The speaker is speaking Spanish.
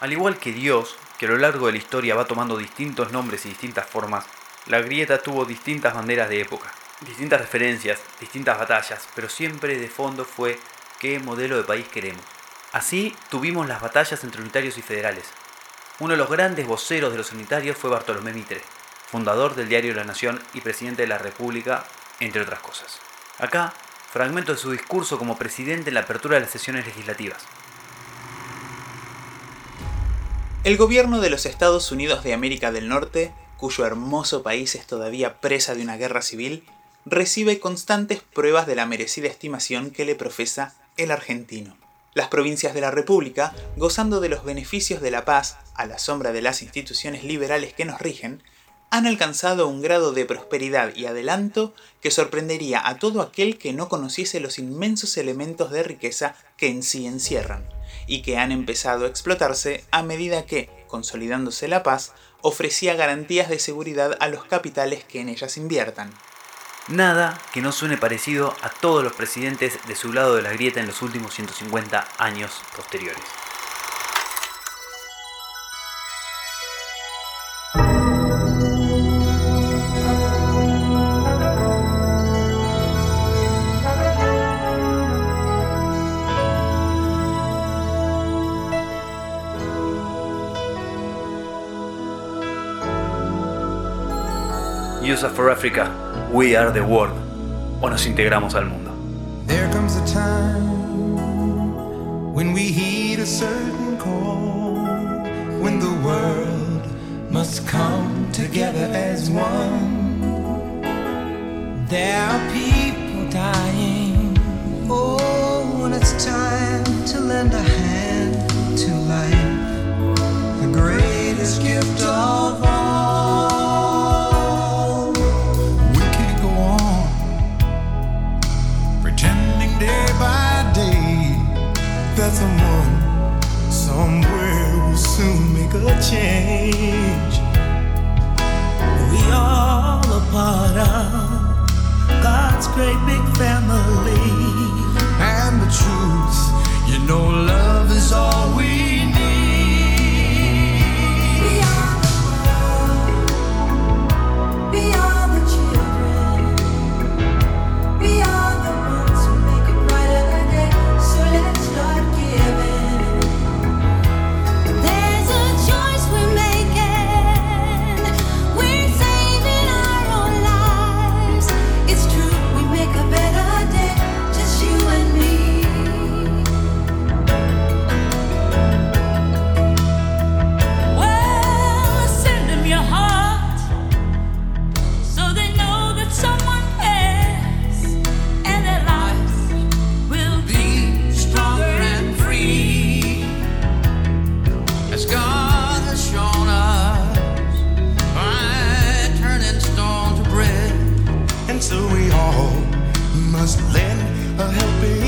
Al igual que Dios, que a lo largo de la historia va tomando distintos nombres y distintas formas, la grieta tuvo distintas banderas de época, distintas referencias, distintas batallas, pero siempre de fondo fue qué modelo de país queremos. Así tuvimos las batallas entre unitarios y federales. Uno de los grandes voceros de los unitarios fue Bartolomé Mitre, fundador del diario La Nación y presidente de la República, entre otras cosas. Acá, fragmento de su discurso como presidente en la apertura de las sesiones legislativas. El gobierno de los Estados Unidos de América del Norte, cuyo hermoso país es todavía presa de una guerra civil, recibe constantes pruebas de la merecida estimación que le profesa el argentino. Las provincias de la República, gozando de los beneficios de la paz a la sombra de las instituciones liberales que nos rigen, han alcanzado un grado de prosperidad y adelanto que sorprendería a todo aquel que no conociese los inmensos elementos de riqueza que en sí encierran, y que han empezado a explotarse a medida que, consolidándose la paz, ofrecía garantías de seguridad a los capitales que en ellas inviertan. Nada que no suene parecido a todos los presidentes de su lado de la grieta en los últimos 150 años posteriores. USA for Africa, We Are the World, o nos integramos al mundo. There comes a time when we heed a certain call, when the world must come together as one. There are people dying. Oh, when it's time to lend a hand to life, a helping